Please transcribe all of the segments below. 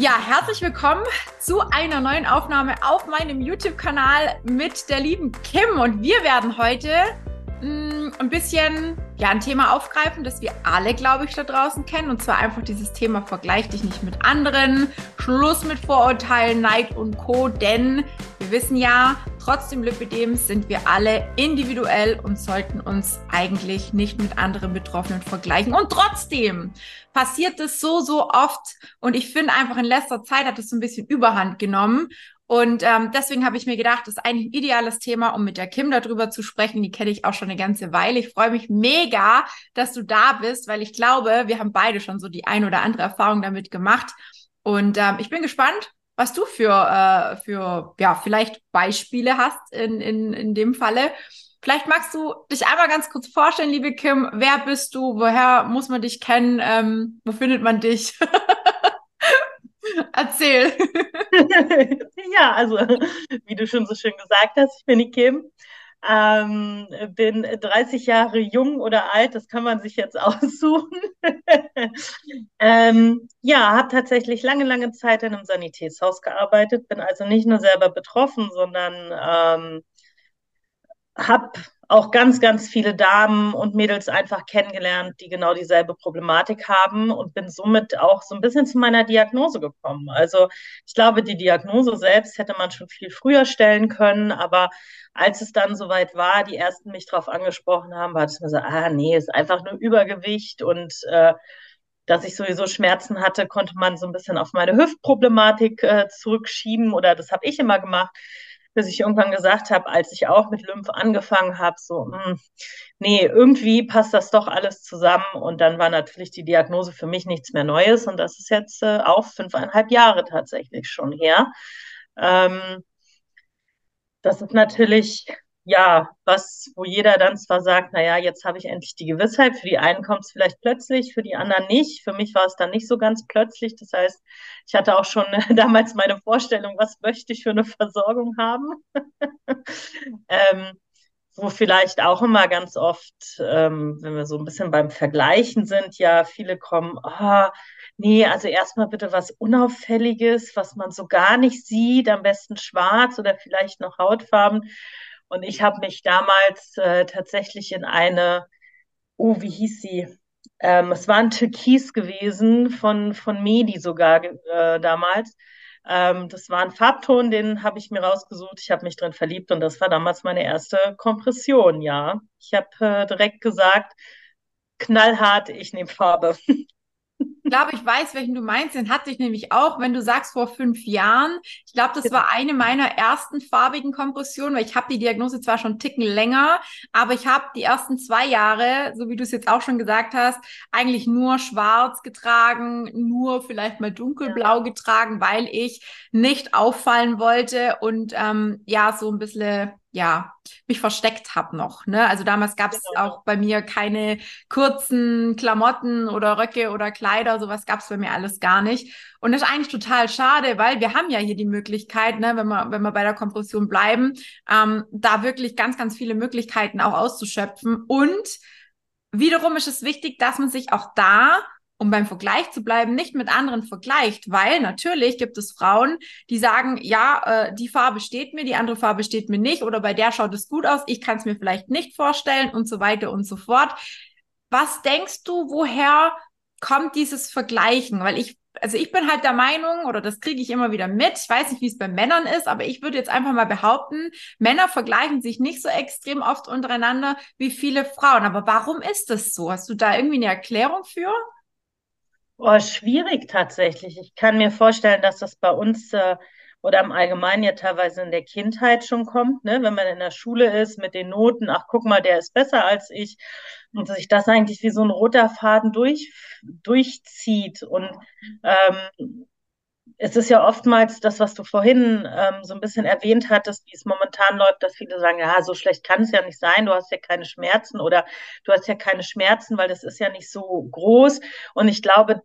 Ja, herzlich willkommen zu einer neuen Aufnahme auf meinem YouTube-Kanal mit der lieben Kim. Und wir werden heute mh, mm, ein bisschen ja, ein Thema aufgreifen, das wir alle, glaube ich, da draußen kennen. Und zwar einfach dieses Thema Vergleich dich nicht mit anderen, Schluss mit Vorurteilen, Neid und Co. Denn wir wissen ja, trotz dem Lipidems sind wir alle individuell und sollten uns eigentlich nicht mit anderen Betroffenen vergleichen. Und trotzdem passiert es so, so oft. Und ich finde einfach in letzter Zeit hat es so ein bisschen Überhand genommen. Und ähm, deswegen habe ich mir gedacht, das ist eigentlich ein ideales Thema, um mit der Kim darüber zu sprechen. Die kenne ich auch schon eine ganze Weile. Ich freue mich mega, dass du da bist, weil ich glaube, wir haben beide schon so die ein oder andere Erfahrung damit gemacht. Und ähm, ich bin gespannt, was du für, äh, für ja, vielleicht Beispiele hast in, in, in dem Falle. Vielleicht magst du dich einmal ganz kurz vorstellen, liebe Kim. Wer bist du? Woher muss man dich kennen? Ähm, wo findet man dich? Erzähl. ja, also wie du schon so schön gesagt hast, ich bin die Kim. Ähm, bin 30 Jahre jung oder alt, das kann man sich jetzt aussuchen. ähm, ja, habe tatsächlich lange, lange Zeit in einem Sanitätshaus gearbeitet, bin also nicht nur selber betroffen, sondern ähm, habe auch ganz, ganz viele Damen und Mädels einfach kennengelernt, die genau dieselbe Problematik haben und bin somit auch so ein bisschen zu meiner Diagnose gekommen. Also ich glaube, die Diagnose selbst hätte man schon viel früher stellen können, aber als es dann soweit war, die ersten mich darauf angesprochen haben, war es mir so, ah nee, ist einfach nur Übergewicht und äh, dass ich sowieso Schmerzen hatte, konnte man so ein bisschen auf meine Hüftproblematik äh, zurückschieben oder das habe ich immer gemacht bis ich irgendwann gesagt habe, als ich auch mit Lymph angefangen habe, so, mh, hm, nee, irgendwie passt das doch alles zusammen. Und dann war natürlich die Diagnose für mich nichts mehr Neues. Und das ist jetzt äh, auch fünfeinhalb Jahre tatsächlich schon her. Ähm, das ist natürlich ja, was, wo jeder dann zwar sagt, naja, jetzt habe ich endlich die Gewissheit. Für die einen kommt es vielleicht plötzlich, für die anderen nicht. Für mich war es dann nicht so ganz plötzlich. Das heißt, ich hatte auch schon damals meine Vorstellung, was möchte ich für eine Versorgung haben. ähm, wo vielleicht auch immer ganz oft, ähm, wenn wir so ein bisschen beim Vergleichen sind, ja, viele kommen, oh, nee, also erstmal bitte was Unauffälliges, was man so gar nicht sieht, am besten schwarz oder vielleicht noch Hautfarben. Und ich habe mich damals äh, tatsächlich in eine, oh, wie hieß sie? Ähm, es war ein Türkis gewesen von, von Medi sogar äh, damals. Ähm, das war ein Farbton, den habe ich mir rausgesucht. Ich habe mich drin verliebt und das war damals meine erste Kompression, ja. Ich habe äh, direkt gesagt, knallhart, ich nehme Farbe. Ich glaube, ich weiß, welchen du meinst. Den hatte ich nämlich auch, wenn du sagst vor fünf Jahren. Ich glaube, das war eine meiner ersten farbigen Kompressionen, weil ich habe die Diagnose zwar schon einen Ticken länger, aber ich habe die ersten zwei Jahre, so wie du es jetzt auch schon gesagt hast, eigentlich nur schwarz getragen, nur vielleicht mal dunkelblau getragen, weil ich nicht auffallen wollte und ähm, ja, so ein bisschen ja, mich versteckt habe noch. Ne? Also damals gab es genau. auch bei mir keine kurzen Klamotten oder Röcke oder Kleider, sowas gab es bei mir alles gar nicht. Und das ist eigentlich total schade, weil wir haben ja hier die Möglichkeit, ne, wenn wir, wenn wir bei der Kompression bleiben, ähm, da wirklich ganz, ganz viele Möglichkeiten auch auszuschöpfen. Und wiederum ist es wichtig, dass man sich auch da um beim Vergleich zu bleiben, nicht mit anderen vergleicht, weil natürlich gibt es Frauen, die sagen, ja, äh, die Farbe steht mir, die andere Farbe steht mir nicht oder bei der schaut es gut aus, ich kann es mir vielleicht nicht vorstellen und so weiter und so fort. Was denkst du, woher kommt dieses Vergleichen? Weil ich, also ich bin halt der Meinung, oder das kriege ich immer wieder mit, ich weiß nicht, wie es bei Männern ist, aber ich würde jetzt einfach mal behaupten, Männer vergleichen sich nicht so extrem oft untereinander wie viele Frauen. Aber warum ist das so? Hast du da irgendwie eine Erklärung für? Oh, schwierig tatsächlich. Ich kann mir vorstellen, dass das bei uns äh, oder im Allgemeinen ja teilweise in der Kindheit schon kommt, ne? wenn man in der Schule ist mit den Noten, ach guck mal, der ist besser als ich und sich das eigentlich wie so ein roter Faden durch, durchzieht. Und ähm, es ist ja oftmals das, was du vorhin ähm, so ein bisschen erwähnt hattest, wie es momentan läuft, dass viele sagen, ja, so schlecht kann es ja nicht sein, du hast ja keine Schmerzen oder du hast ja keine Schmerzen, weil das ist ja nicht so groß. Und ich glaube,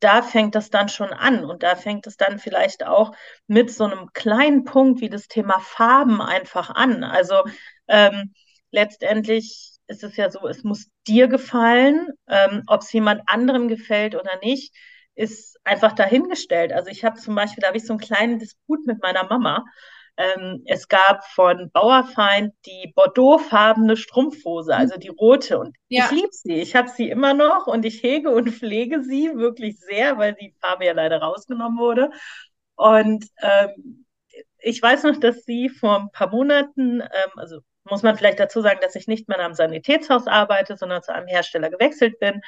da fängt das dann schon an und da fängt es dann vielleicht auch mit so einem kleinen Punkt wie das Thema Farben einfach an. Also ähm, letztendlich ist es ja so, es muss dir gefallen, ähm, ob es jemand anderem gefällt oder nicht ist einfach dahingestellt. Also ich habe zum Beispiel, da habe ich so einen kleinen Disput mit meiner Mama. Ähm, es gab von Bauerfeind die Bordeauxfarbene Strumpfhose, also die rote. Und ja. ich liebe sie. Ich habe sie immer noch und ich hege und pflege sie wirklich sehr, weil die Farbe ja leider rausgenommen wurde. Und ähm, ich weiß noch, dass sie vor ein paar Monaten, ähm, also muss man vielleicht dazu sagen, dass ich nicht mehr am Sanitätshaus arbeite, sondern zu einem Hersteller gewechselt bin.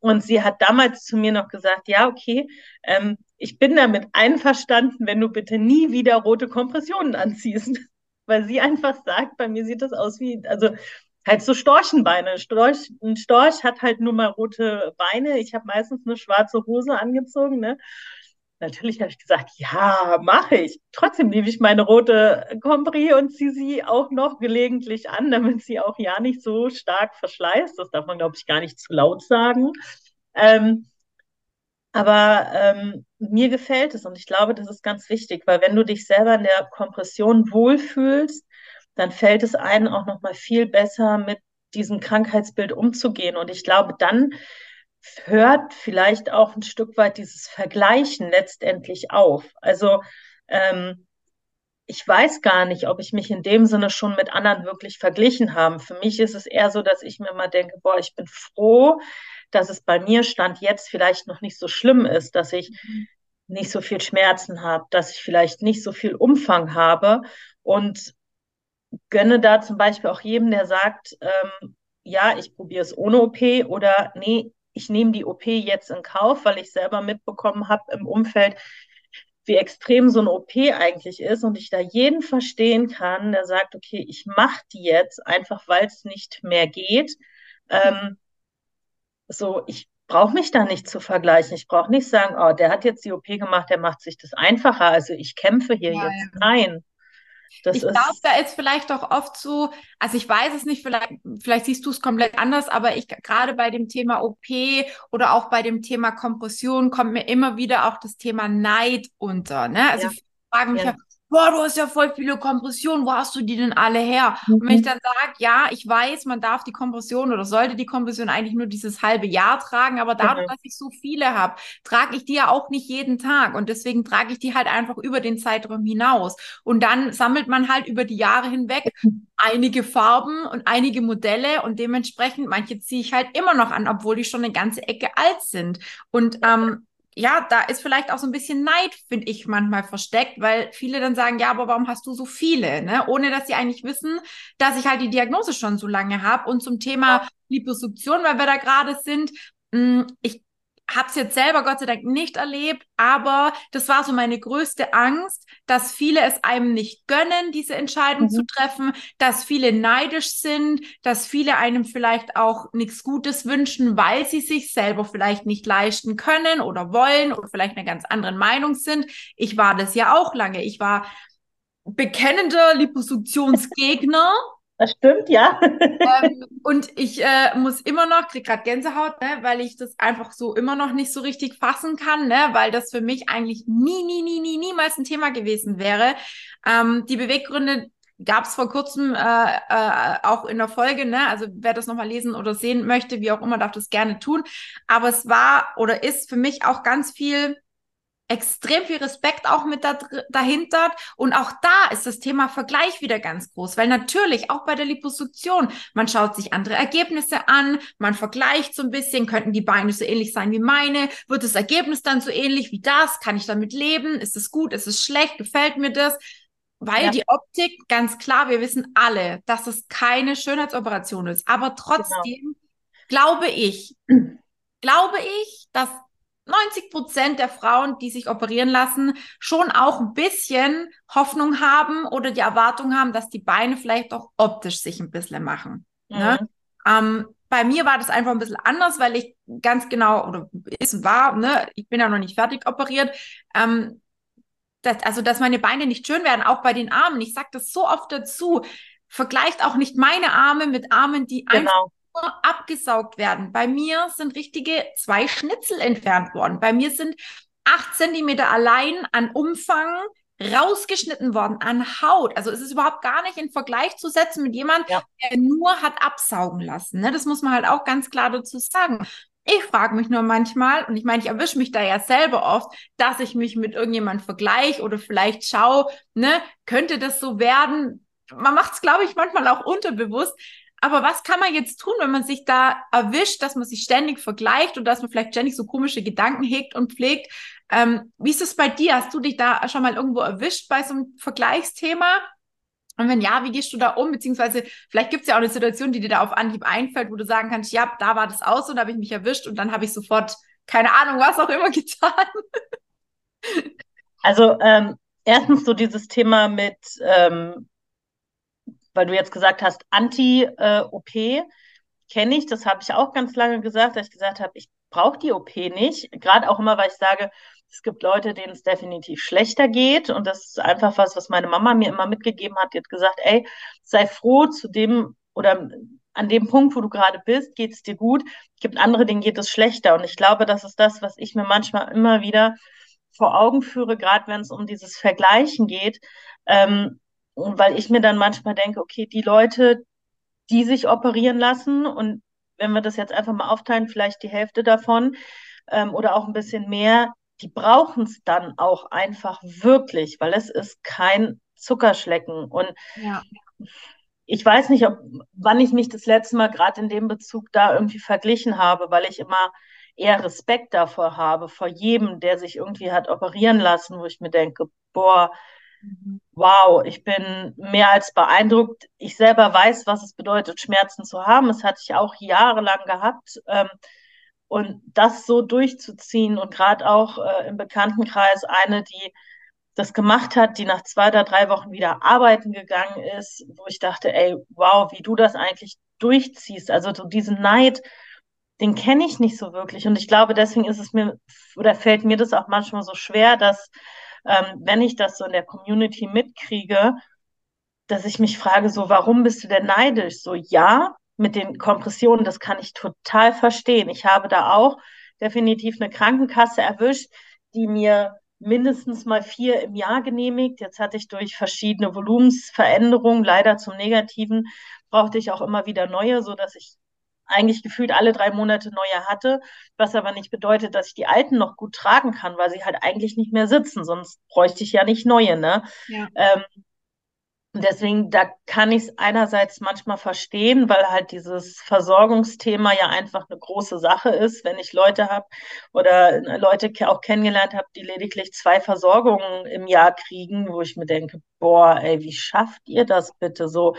Und sie hat damals zu mir noch gesagt, ja, okay, ähm, ich bin damit einverstanden, wenn du bitte nie wieder rote Kompressionen anziehst. Weil sie einfach sagt, bei mir sieht das aus wie, also halt so Storchenbeine. Storch, ein Storch hat halt nur mal rote Beine. Ich habe meistens eine schwarze Hose angezogen, ne? Natürlich habe ich gesagt, ja, mache ich. Trotzdem nehme ich meine rote Compris und ziehe sie auch noch gelegentlich an, damit sie auch ja nicht so stark verschleißt. Das darf man, glaube ich, gar nicht zu laut sagen. Ähm, aber ähm, mir gefällt es und ich glaube, das ist ganz wichtig, weil wenn du dich selber in der Kompression wohlfühlst, dann fällt es einem auch noch mal viel besser mit diesem Krankheitsbild umzugehen. Und ich glaube, dann hört vielleicht auch ein Stück weit dieses Vergleichen letztendlich auf. Also ähm, ich weiß gar nicht, ob ich mich in dem Sinne schon mit anderen wirklich verglichen habe. Für mich ist es eher so, dass ich mir immer denke, boah, ich bin froh, dass es bei mir Stand jetzt vielleicht noch nicht so schlimm ist, dass ich mhm. nicht so viel Schmerzen habe, dass ich vielleicht nicht so viel Umfang habe und gönne da zum Beispiel auch jedem, der sagt, ähm, ja, ich probiere es ohne OP oder nee, ich nehme die OP jetzt in Kauf, weil ich selber mitbekommen habe im Umfeld, wie extrem so eine OP eigentlich ist und ich da jeden verstehen kann, der sagt, okay, ich mache die jetzt einfach, weil es nicht mehr geht. Ähm, so, ich brauche mich da nicht zu vergleichen. Ich brauche nicht sagen, oh, der hat jetzt die OP gemacht, der macht sich das einfacher. Also ich kämpfe hier ja, jetzt. Ja. Nein. Das ich glaube, da ist vielleicht auch oft so, also ich weiß es nicht, vielleicht, vielleicht siehst du es komplett anders, aber ich gerade bei dem Thema OP oder auch bei dem Thema Kompression kommt mir immer wieder auch das Thema Neid unter. Ne? Also ja. ich frage mich ja. Boah, du hast ja voll viele Kompressionen, wo hast du die denn alle her? Mhm. Und wenn ich mhm. dann sage, ja, ich weiß, man darf die Kompression oder sollte die Kompression eigentlich nur dieses halbe Jahr tragen, aber dadurch, mhm. dass ich so viele habe, trage ich die ja auch nicht jeden Tag und deswegen trage ich die halt einfach über den Zeitraum hinaus. Und dann sammelt man halt über die Jahre hinweg mhm. einige Farben und einige Modelle und dementsprechend manche ziehe ich halt immer noch an, obwohl die schon eine ganze Ecke alt sind. Und ähm, ja, da ist vielleicht auch so ein bisschen Neid, finde ich, manchmal versteckt, weil viele dann sagen, ja, aber warum hast du so viele? Ne? Ohne dass sie eigentlich wissen, dass ich halt die Diagnose schon so lange habe. Und zum Thema Liposuktion, weil wir da gerade sind, hm, ich habe es jetzt selber Gott sei Dank nicht erlebt, aber das war so meine größte Angst, dass viele es einem nicht gönnen, diese Entscheidung mhm. zu treffen, dass viele neidisch sind, dass viele einem vielleicht auch nichts Gutes wünschen, weil sie sich selber vielleicht nicht leisten können oder wollen oder vielleicht eine ganz andere Meinung sind. Ich war das ja auch lange. Ich war bekennender Liposuktionsgegner. Das stimmt, ja. ähm, und ich äh, muss immer noch, krieg gerade Gänsehaut, ne, weil ich das einfach so immer noch nicht so richtig fassen kann, ne, weil das für mich eigentlich nie, nie, nie, nie, niemals ein Thema gewesen wäre. Ähm, die Beweggründe gab es vor kurzem äh, äh, auch in der Folge, ne? Also wer das nochmal lesen oder sehen möchte, wie auch immer, darf das gerne tun. Aber es war oder ist für mich auch ganz viel extrem viel Respekt auch mit da, dahinter. Und auch da ist das Thema Vergleich wieder ganz groß, weil natürlich auch bei der Liposuktion, man schaut sich andere Ergebnisse an, man vergleicht so ein bisschen, könnten die Beine so ähnlich sein wie meine, wird das Ergebnis dann so ähnlich wie das, kann ich damit leben, ist es gut, ist es schlecht, gefällt mir das? Weil ja. die Optik, ganz klar, wir wissen alle, dass es keine Schönheitsoperation ist. Aber trotzdem genau. glaube ich, glaube ich, dass 90 Prozent der Frauen, die sich operieren lassen, schon auch ein bisschen Hoffnung haben oder die Erwartung haben, dass die Beine vielleicht auch optisch sich ein bisschen machen. Ne? Mhm. Ne? Ähm, bei mir war das einfach ein bisschen anders, weil ich ganz genau, oder ist war, ne, ich bin ja noch nicht fertig operiert, ähm, dass, also dass meine Beine nicht schön werden, auch bei den Armen. Ich sage das so oft dazu. Vergleicht auch nicht meine Arme mit Armen, die genau. einfach abgesaugt werden. Bei mir sind richtige zwei Schnitzel entfernt worden. Bei mir sind acht Zentimeter allein an Umfang rausgeschnitten worden an Haut. Also es ist überhaupt gar nicht in Vergleich zu setzen mit jemandem, ja. der nur hat absaugen lassen. Ne? Das muss man halt auch ganz klar dazu sagen. Ich frage mich nur manchmal, und ich meine, ich erwische mich da ja selber oft, dass ich mich mit irgendjemand vergleiche oder vielleicht schaue, ne, könnte das so werden? Man macht es, glaube ich, manchmal auch unterbewusst. Aber was kann man jetzt tun, wenn man sich da erwischt, dass man sich ständig vergleicht und dass man vielleicht ständig so komische Gedanken hegt und pflegt? Ähm, wie ist es bei dir? Hast du dich da schon mal irgendwo erwischt bei so einem Vergleichsthema? Und wenn ja, wie gehst du da um? Beziehungsweise vielleicht gibt es ja auch eine Situation, die dir da auf Anhieb einfällt, wo du sagen kannst, ja, da war das aus und da habe ich mich erwischt und dann habe ich sofort, keine Ahnung, was auch immer getan. Also ähm, erstens so dieses Thema mit, ähm, weil du jetzt gesagt hast, Anti-OP, äh, kenne ich, das habe ich auch ganz lange gesagt, dass ich gesagt habe, ich brauche die OP nicht. Gerade auch immer, weil ich sage, es gibt Leute, denen es definitiv schlechter geht. Und das ist einfach was, was meine Mama mir immer mitgegeben hat. Die hat gesagt, ey, sei froh zu dem oder an dem Punkt, wo du gerade bist, geht es dir gut. Es gibt andere, denen geht es schlechter. Und ich glaube, das ist das, was ich mir manchmal immer wieder vor Augen führe, gerade wenn es um dieses Vergleichen geht. Ähm, und weil ich mir dann manchmal denke, okay, die Leute, die sich operieren lassen und wenn wir das jetzt einfach mal aufteilen, vielleicht die Hälfte davon ähm, oder auch ein bisschen mehr, die brauchen es dann auch einfach wirklich, weil es ist kein Zuckerschlecken. Und ja. ich weiß nicht, ob, wann ich mich das letzte Mal gerade in dem Bezug da irgendwie verglichen habe, weil ich immer eher Respekt davor habe, vor jedem, der sich irgendwie hat operieren lassen, wo ich mir denke, boah. Wow, ich bin mehr als beeindruckt. Ich selber weiß, was es bedeutet, Schmerzen zu haben. Das hatte ich auch jahrelang gehabt. Ähm, und das so durchzuziehen und gerade auch äh, im Bekanntenkreis eine, die das gemacht hat, die nach zwei oder drei Wochen wieder arbeiten gegangen ist, wo ich dachte, ey, wow, wie du das eigentlich durchziehst. Also so diesen Neid, den kenne ich nicht so wirklich. Und ich glaube, deswegen ist es mir oder fällt mir das auch manchmal so schwer, dass ähm, wenn ich das so in der Community mitkriege, dass ich mich frage, so, warum bist du denn neidisch? So, ja, mit den Kompressionen, das kann ich total verstehen. Ich habe da auch definitiv eine Krankenkasse erwischt, die mir mindestens mal vier im Jahr genehmigt. Jetzt hatte ich durch verschiedene Volumensveränderungen, leider zum Negativen, brauchte ich auch immer wieder neue, so dass ich eigentlich gefühlt alle drei Monate neue hatte, was aber nicht bedeutet, dass ich die alten noch gut tragen kann, weil sie halt eigentlich nicht mehr sitzen, sonst bräuchte ich ja nicht neue. Ne? Ja. Ähm, deswegen, da kann ich es einerseits manchmal verstehen, weil halt dieses Versorgungsthema ja einfach eine große Sache ist. Wenn ich Leute habe oder Leute auch kennengelernt habe, die lediglich zwei Versorgungen im Jahr kriegen, wo ich mir denke, boah, ey, wie schafft ihr das bitte so?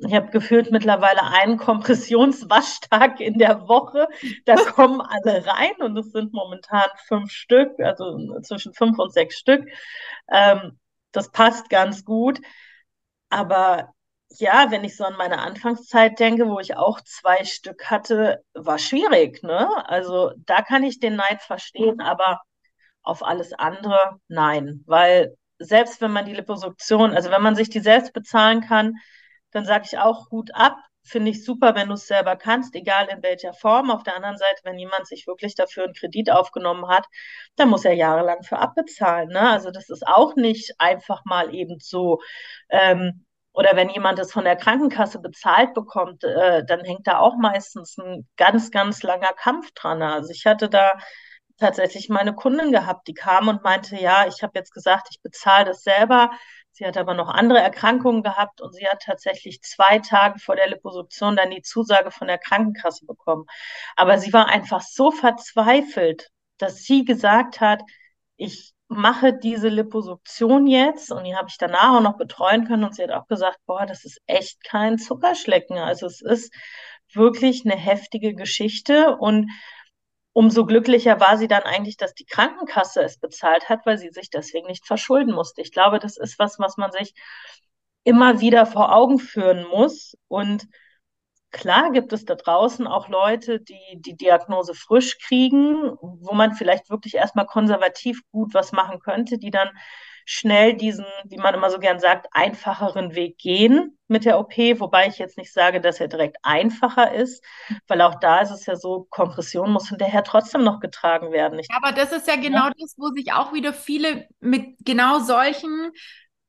Ich habe gefühlt mittlerweile einen Kompressionswaschtag in der Woche. Da kommen alle rein und es sind momentan fünf Stück, also zwischen fünf und sechs Stück. Ähm, das passt ganz gut. Aber ja, wenn ich so an meine Anfangszeit denke, wo ich auch zwei Stück hatte, war schwierig, ne? Also da kann ich den Neid verstehen, aber auf alles andere nein, weil selbst wenn man die Liposuktion, also wenn man sich die selbst bezahlen kann, dann sage ich auch Hut ab. Finde ich super, wenn du es selber kannst, egal in welcher Form. Auf der anderen Seite, wenn jemand sich wirklich dafür einen Kredit aufgenommen hat, dann muss er jahrelang für abbezahlen. Ne? Also das ist auch nicht einfach mal eben so. Ähm, oder wenn jemand es von der Krankenkasse bezahlt bekommt, äh, dann hängt da auch meistens ein ganz, ganz langer Kampf dran. Also ich hatte da tatsächlich meine Kundin gehabt, die kam und meinte, ja, ich habe jetzt gesagt, ich bezahle das selber. Sie hat aber noch andere Erkrankungen gehabt und sie hat tatsächlich zwei Tage vor der Liposuktion dann die Zusage von der Krankenkasse bekommen. Aber sie war einfach so verzweifelt, dass sie gesagt hat, ich mache diese Liposuktion jetzt und die habe ich danach auch noch betreuen können und sie hat auch gesagt, boah, das ist echt kein Zuckerschlecken. Also es ist wirklich eine heftige Geschichte und umso glücklicher war sie dann eigentlich, dass die Krankenkasse es bezahlt hat, weil sie sich deswegen nicht verschulden musste. Ich glaube, das ist was, was man sich immer wieder vor Augen führen muss und Klar gibt es da draußen auch Leute, die die Diagnose frisch kriegen, wo man vielleicht wirklich erstmal konservativ gut was machen könnte, die dann schnell diesen, wie man immer so gern sagt, einfacheren Weg gehen mit der OP, wobei ich jetzt nicht sage, dass er direkt einfacher ist, weil auch da ist es ja so, Kompression muss hinterher trotzdem noch getragen werden. Ich aber das ist ja genau ja. das, wo sich auch wieder viele mit genau solchen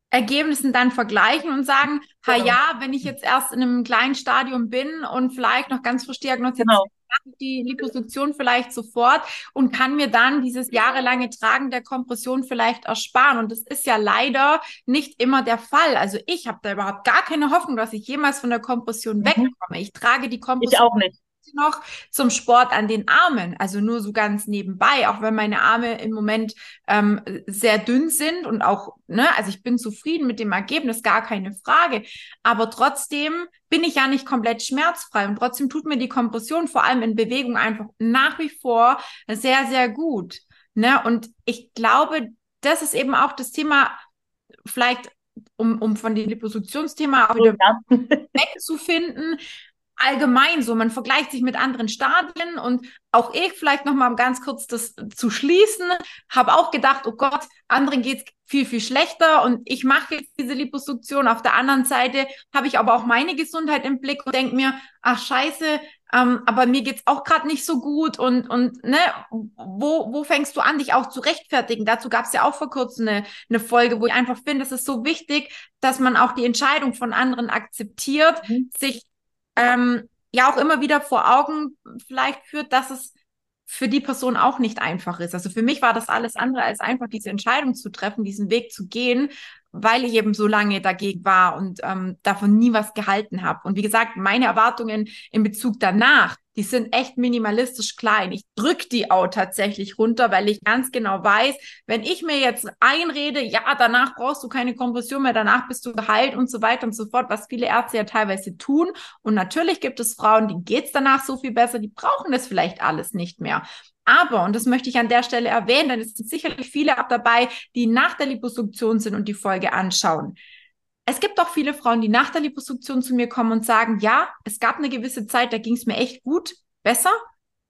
Ergebnissen dann vergleichen und sagen, ha genau. ja, wenn ich jetzt erst in einem kleinen Stadium bin und vielleicht noch ganz frisch diagnostiziert, genau. Mache die Liposuktion vielleicht sofort und kann mir dann dieses jahrelange Tragen der Kompression vielleicht ersparen. Und das ist ja leider nicht immer der Fall. Also ich habe da überhaupt gar keine Hoffnung, dass ich jemals von der Kompression mhm. wegkomme. Ich trage die Kompression. Ich auch nicht noch zum Sport an den Armen, also nur so ganz nebenbei, auch wenn meine Arme im Moment ähm, sehr dünn sind und auch, ne, also ich bin zufrieden mit dem Ergebnis, gar keine Frage. Aber trotzdem bin ich ja nicht komplett schmerzfrei und trotzdem tut mir die Kompression vor allem in Bewegung einfach nach wie vor sehr, sehr gut. Ne? Und ich glaube, das ist eben auch das Thema, vielleicht um, um von dem Liposuktionsthema auch wieder ja. wegzufinden, allgemein so, man vergleicht sich mit anderen Stadien und auch ich vielleicht noch mal ganz kurz das zu schließen, habe auch gedacht, oh Gott, anderen geht's viel viel schlechter und ich mache jetzt diese Liposuktion. Auf der anderen Seite habe ich aber auch meine Gesundheit im Blick und denke mir, ach Scheiße, ähm, aber mir geht's auch gerade nicht so gut und und ne, wo wo fängst du an, dich auch zu rechtfertigen? Dazu gab's ja auch vor kurzem eine, eine Folge, wo ich einfach finde, es ist so wichtig, dass man auch die Entscheidung von anderen akzeptiert, mhm. sich ähm, ja auch immer wieder vor Augen vielleicht führt, dass es für die Person auch nicht einfach ist. Also für mich war das alles andere als einfach, diese Entscheidung zu treffen, diesen Weg zu gehen, weil ich eben so lange dagegen war und ähm, davon nie was gehalten habe. Und wie gesagt, meine Erwartungen in Bezug danach, die sind echt minimalistisch klein. Ich drück die auch tatsächlich runter, weil ich ganz genau weiß, wenn ich mir jetzt einrede, ja, danach brauchst du keine Kompression mehr, danach bist du geheilt und so weiter und so fort, was viele Ärzte ja teilweise tun. Und natürlich gibt es Frauen, denen geht's danach so viel besser, die brauchen das vielleicht alles nicht mehr. Aber, und das möchte ich an der Stelle erwähnen, denn es sind sicherlich viele ab dabei, die nach der Liposuktion sind und die Folge anschauen. Es gibt auch viele Frauen, die nach der Liposuktion zu mir kommen und sagen, ja, es gab eine gewisse Zeit, da ging es mir echt gut, besser.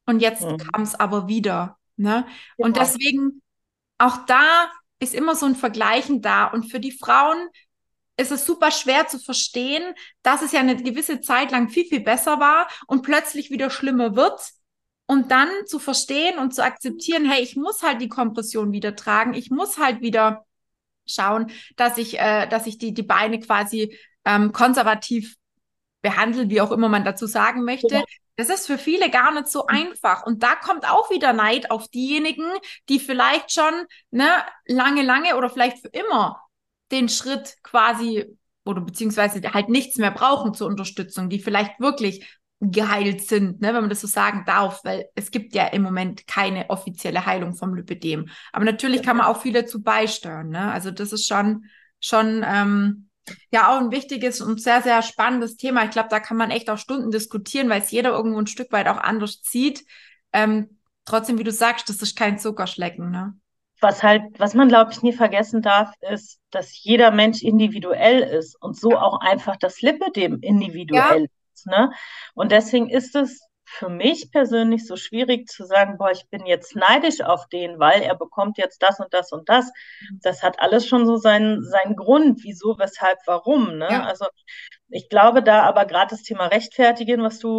Und jetzt mhm. kam es aber wieder. Ne? Ja. Und deswegen, auch da ist immer so ein Vergleichen da. Und für die Frauen ist es super schwer zu verstehen, dass es ja eine gewisse Zeit lang viel, viel besser war und plötzlich wieder schlimmer wird und dann zu verstehen und zu akzeptieren, hey, ich muss halt die Kompression wieder tragen, ich muss halt wieder schauen, dass ich, äh, dass ich die, die Beine quasi ähm, konservativ behandle, wie auch immer man dazu sagen möchte. Ja. Das ist für viele gar nicht so einfach. Und da kommt auch wieder Neid auf diejenigen, die vielleicht schon ne, lange, lange oder vielleicht für immer den Schritt quasi oder beziehungsweise halt nichts mehr brauchen zur Unterstützung, die vielleicht wirklich geheilt sind, ne, wenn man das so sagen darf, weil es gibt ja im Moment keine offizielle Heilung vom Lipidem. Aber natürlich kann man auch viel dazu beisteuern. Ne? Also das ist schon, schon ähm, ja auch ein wichtiges und sehr, sehr spannendes Thema. Ich glaube, da kann man echt auch Stunden diskutieren, weil es jeder irgendwo ein Stück weit auch anders zieht. Ähm, trotzdem, wie du sagst, das ist kein Zuckerschlecken. Ne? Was halt, was man, glaube ich, nie vergessen darf, ist, dass jeder Mensch individuell ist und so auch einfach das Lipidem individuell ja. Ne? Und deswegen ist es für mich persönlich so schwierig zu sagen, boah, ich bin jetzt neidisch auf den, weil er bekommt jetzt das und das und das. Das hat alles schon so seinen, seinen Grund, wieso, weshalb, warum. Ne? Ja. Also ich glaube da aber gerade das Thema Rechtfertigen, was du,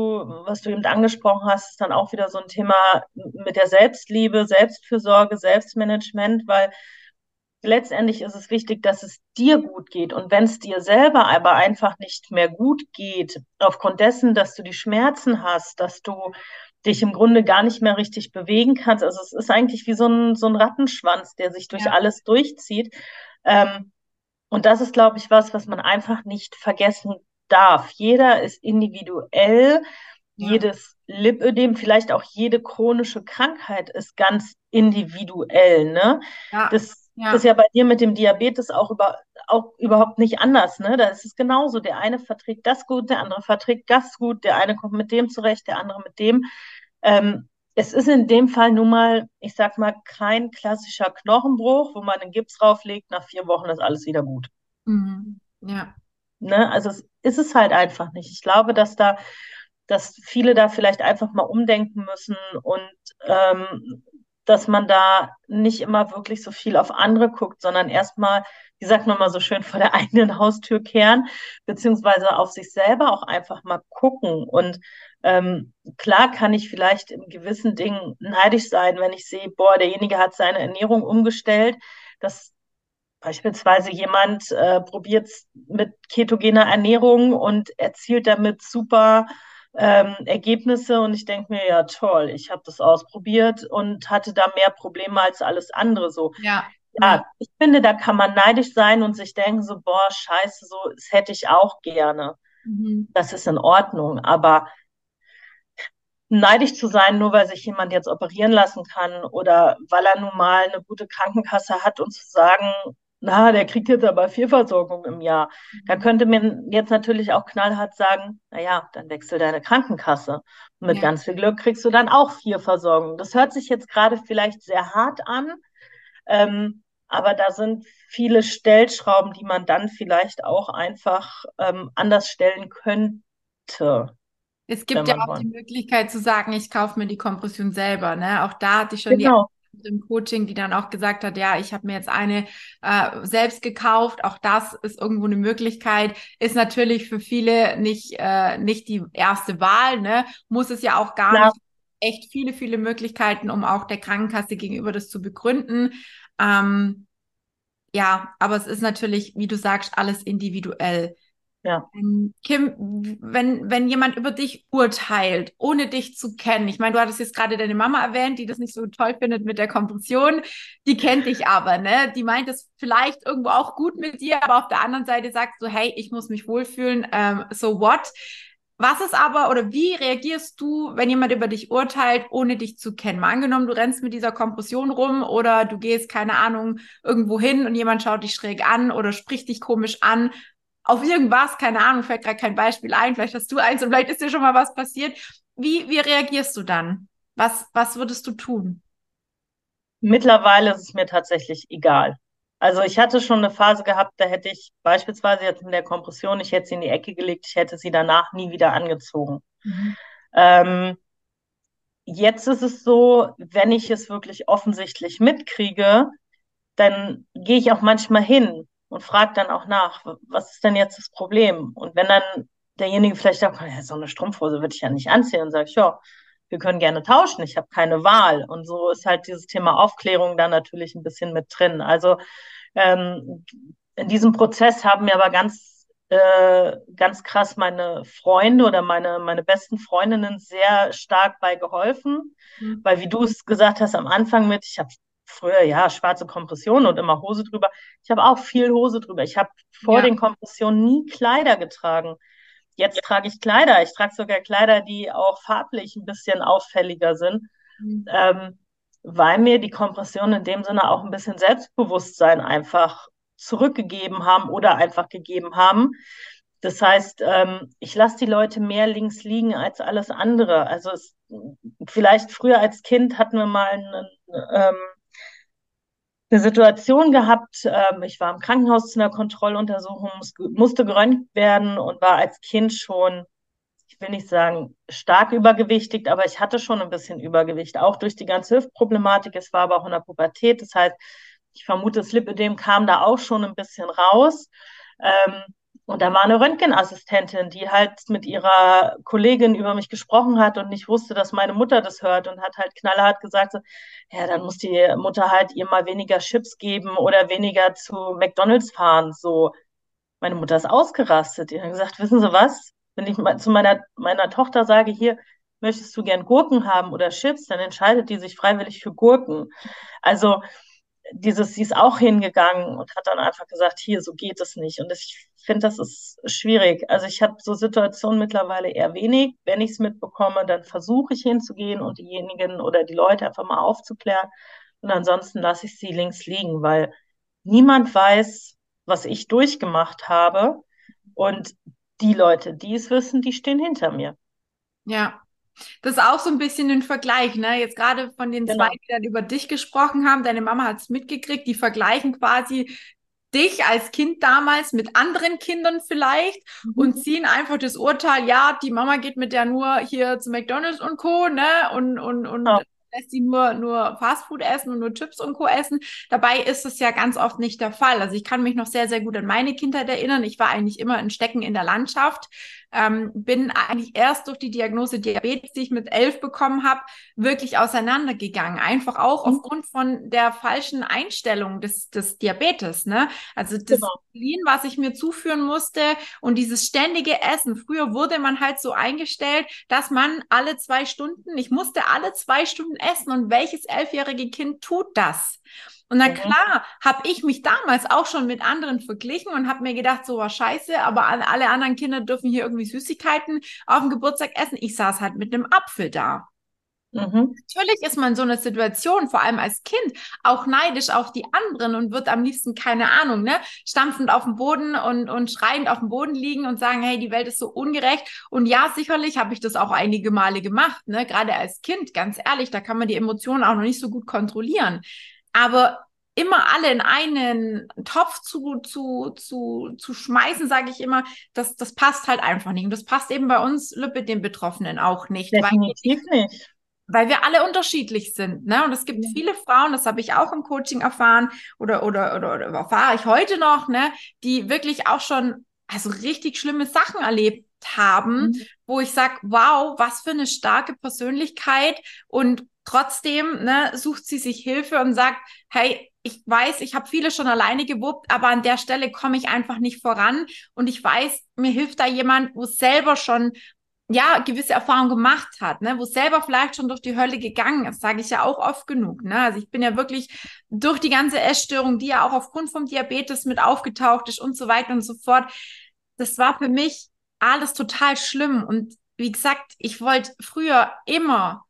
was du eben angesprochen hast, ist dann auch wieder so ein Thema mit der Selbstliebe, Selbstfürsorge, Selbstmanagement, weil letztendlich ist es wichtig, dass es dir gut geht. Und wenn es dir selber aber einfach nicht mehr gut geht, aufgrund dessen, dass du die Schmerzen hast, dass du dich im Grunde gar nicht mehr richtig bewegen kannst. Also es ist eigentlich wie so ein, so ein Rattenschwanz, der sich durch ja. alles durchzieht. Ähm, und das ist, glaube ich, was, was man einfach nicht vergessen darf. Jeder ist individuell. Ja. Jedes Lipödem, vielleicht auch jede chronische Krankheit ist ganz individuell. Ne? Ja. Das ja. ist ja bei dir mit dem Diabetes auch, über, auch überhaupt nicht anders. Ne? Da ist es genauso. Der eine verträgt das gut, der andere verträgt das gut, der eine kommt mit dem zurecht, der andere mit dem. Ähm, es ist in dem Fall nun mal, ich sag mal, kein klassischer Knochenbruch, wo man einen Gips drauflegt, nach vier Wochen ist alles wieder gut. Mhm. Ja. Ne? Also es ist es halt einfach nicht. Ich glaube, dass da, dass viele da vielleicht einfach mal umdenken müssen und ähm, dass man da nicht immer wirklich so viel auf andere guckt, sondern erstmal, wie sagt man mal so schön, vor der eigenen Haustür kehren, beziehungsweise auf sich selber auch einfach mal gucken. Und ähm, klar kann ich vielleicht in gewissen Dingen neidisch sein, wenn ich sehe, boah, derjenige hat seine Ernährung umgestellt, dass beispielsweise jemand äh, probiert mit ketogener Ernährung und erzielt damit super ähm, Ergebnisse und ich denke mir, ja toll, ich habe das ausprobiert und hatte da mehr Probleme als alles andere so. Ja. Ja, ich finde, da kann man neidisch sein und sich denken so, boah, scheiße, so, das hätte ich auch gerne. Mhm. Das ist in Ordnung, aber neidisch zu sein, nur weil sich jemand jetzt operieren lassen kann oder weil er nun mal eine gute Krankenkasse hat und zu sagen, na, der kriegt jetzt aber vier Versorgungen im Jahr. Da könnte man jetzt natürlich auch knallhart sagen, na ja, dann wechsel deine Krankenkasse. Und mit ja. ganz viel Glück kriegst du dann auch vier Versorgungen. Das hört sich jetzt gerade vielleicht sehr hart an, ähm, aber da sind viele Stellschrauben, die man dann vielleicht auch einfach ähm, anders stellen könnte. Es gibt ja auch wollen. die Möglichkeit zu sagen, ich kaufe mir die Kompression selber. Ne? Auch da hatte ich schon genau. Im Coaching, die dann auch gesagt hat, ja, ich habe mir jetzt eine äh, selbst gekauft. Auch das ist irgendwo eine Möglichkeit. Ist natürlich für viele nicht, äh, nicht die erste Wahl, ne? Muss es ja auch gar ja. nicht. Echt viele, viele Möglichkeiten, um auch der Krankenkasse gegenüber das zu begründen. Ähm, ja, aber es ist natürlich, wie du sagst, alles individuell. Ja. Ähm, Kim, wenn, wenn jemand über dich urteilt, ohne dich zu kennen, ich meine, du hattest jetzt gerade deine Mama erwähnt, die das nicht so toll findet mit der Kompression, die kennt dich aber, ne? Die meint es vielleicht irgendwo auch gut mit dir, aber auf der anderen Seite sagst du, hey, ich muss mich wohlfühlen, ähm, so what? Was ist aber oder wie reagierst du, wenn jemand über dich urteilt, ohne dich zu kennen? Mal angenommen, du rennst mit dieser Kompression rum oder du gehst, keine Ahnung, irgendwo hin und jemand schaut dich schräg an oder spricht dich komisch an auf irgendwas, keine Ahnung, fällt gerade kein Beispiel ein, vielleicht hast du eins und vielleicht ist dir schon mal was passiert. Wie, wie reagierst du dann? Was, was würdest du tun? Mittlerweile ist es mir tatsächlich egal. Also ich hatte schon eine Phase gehabt, da hätte ich beispielsweise jetzt in der Kompression, ich hätte sie in die Ecke gelegt, ich hätte sie danach nie wieder angezogen. Mhm. Ähm, jetzt ist es so, wenn ich es wirklich offensichtlich mitkriege, dann gehe ich auch manchmal hin und fragt dann auch nach, was ist denn jetzt das Problem? Und wenn dann derjenige vielleicht sagt, ja, so eine Strumpfhose würde ich ja nicht anziehen, und sage ich, ja, wir können gerne tauschen, ich habe keine Wahl. Und so ist halt dieses Thema Aufklärung da natürlich ein bisschen mit drin. Also ähm, in diesem Prozess haben mir aber ganz, äh, ganz krass meine Freunde oder meine, meine besten Freundinnen sehr stark bei geholfen. Mhm. Weil wie du es gesagt hast am Anfang mit, ich habe früher ja schwarze Kompression und immer Hose drüber. Ich habe auch viel Hose drüber. Ich habe vor ja. den Kompressionen nie Kleider getragen. Jetzt ja. trage ich Kleider. Ich trage sogar Kleider, die auch farblich ein bisschen auffälliger sind, mhm. ähm, weil mir die Kompressionen in dem Sinne auch ein bisschen Selbstbewusstsein einfach zurückgegeben haben oder einfach gegeben haben. Das heißt, ähm, ich lasse die Leute mehr links liegen als alles andere. Also es, vielleicht früher als Kind hatten wir mal einen, ähm, eine Situation gehabt, ähm, ich war im Krankenhaus zu einer Kontrolluntersuchung, muss, musste geröntgt werden und war als Kind schon, ich will nicht sagen stark übergewichtig, aber ich hatte schon ein bisschen Übergewicht, auch durch die ganze Hüftproblematik. Es war aber auch in der Pubertät, das heißt, ich vermute, das Lipödem kam da auch schon ein bisschen raus. Ähm, und da war eine Röntgenassistentin, die halt mit ihrer Kollegin über mich gesprochen hat und nicht wusste, dass meine Mutter das hört und hat halt knallhart gesagt, so, ja, dann muss die Mutter halt ihr mal weniger Chips geben oder weniger zu McDonalds fahren. So, meine Mutter ist ausgerastet. Die hat gesagt, wissen Sie was? Wenn ich zu meiner, meiner Tochter sage, hier, möchtest du gern Gurken haben oder Chips, dann entscheidet die sich freiwillig für Gurken. Also, dieses, sie ist auch hingegangen und hat dann einfach gesagt, hier, so geht es nicht. Und ich finde, das ist schwierig. Also ich habe so Situationen mittlerweile eher wenig. Wenn ich es mitbekomme, dann versuche ich hinzugehen und diejenigen oder die Leute einfach mal aufzuklären. Und ansonsten lasse ich sie links liegen, weil niemand weiß, was ich durchgemacht habe. Und die Leute, die es wissen, die stehen hinter mir. Ja, das ist auch so ein bisschen ein Vergleich, ne? Jetzt gerade von den genau. zwei, die dann über dich gesprochen haben, deine Mama hat es mitgekriegt, die vergleichen quasi dich als Kind damals mit anderen Kindern vielleicht mhm. und ziehen einfach das Urteil, ja, die Mama geht mit der nur hier zu McDonalds und Co., ne? Und, und, und ja. Lässt sie nur, nur Fastfood essen und nur Chips und Co. essen. Dabei ist es ja ganz oft nicht der Fall. Also ich kann mich noch sehr, sehr gut an meine Kindheit erinnern. Ich war eigentlich immer ein Stecken in der Landschaft. Ähm, bin eigentlich erst durch die Diagnose Diabetes, die ich mit elf bekommen habe, wirklich auseinandergegangen. Einfach auch mhm. aufgrund von der falschen Einstellung des, des Diabetes. Ne? Also das genau. Insulin, was ich mir zuführen musste und dieses ständige Essen. Früher wurde man halt so eingestellt, dass man alle zwei Stunden, ich musste alle zwei Stunden essen und welches elfjährige Kind tut das? Und mhm. klar, habe ich mich damals auch schon mit anderen verglichen und habe mir gedacht, so war scheiße, aber alle anderen Kinder dürfen hier irgendwie Süßigkeiten auf dem Geburtstag essen. Ich saß halt mit einem Apfel da. Mhm. Natürlich ist man in so einer Situation, vor allem als Kind, auch neidisch auf die anderen und wird am liebsten, keine Ahnung, ne, stampfend auf dem Boden und, und schreiend auf dem Boden liegen und sagen, hey, die Welt ist so ungerecht. Und ja, sicherlich habe ich das auch einige Male gemacht, ne, gerade als Kind, ganz ehrlich, da kann man die Emotionen auch noch nicht so gut kontrollieren. Aber immer alle in einen Topf zu, zu, zu, zu schmeißen, sage ich immer, das, das passt halt einfach nicht. Und das passt eben bei uns Lüppe den Betroffenen auch nicht. Definitiv weil, nicht weil wir alle unterschiedlich sind. Ne? Und es gibt viele Frauen, das habe ich auch im Coaching erfahren oder, oder, oder, oder erfahre ich heute noch, ne, die wirklich auch schon also richtig schlimme Sachen erlebt haben, mhm. wo ich sage, wow, was für eine starke Persönlichkeit und trotzdem ne, sucht sie sich Hilfe und sagt, hey, ich weiß, ich habe viele schon alleine gewuppt, aber an der Stelle komme ich einfach nicht voran und ich weiß, mir hilft da jemand, wo selber schon ja, gewisse Erfahrungen gemacht hat, ne, wo selber vielleicht schon durch die Hölle gegangen ist, sage ich ja auch oft genug. Ne? Also ich bin ja wirklich durch die ganze Essstörung, die ja auch aufgrund vom Diabetes mit aufgetaucht ist und so weiter und so fort. Das war für mich alles total schlimm. Und wie gesagt, ich wollte früher immer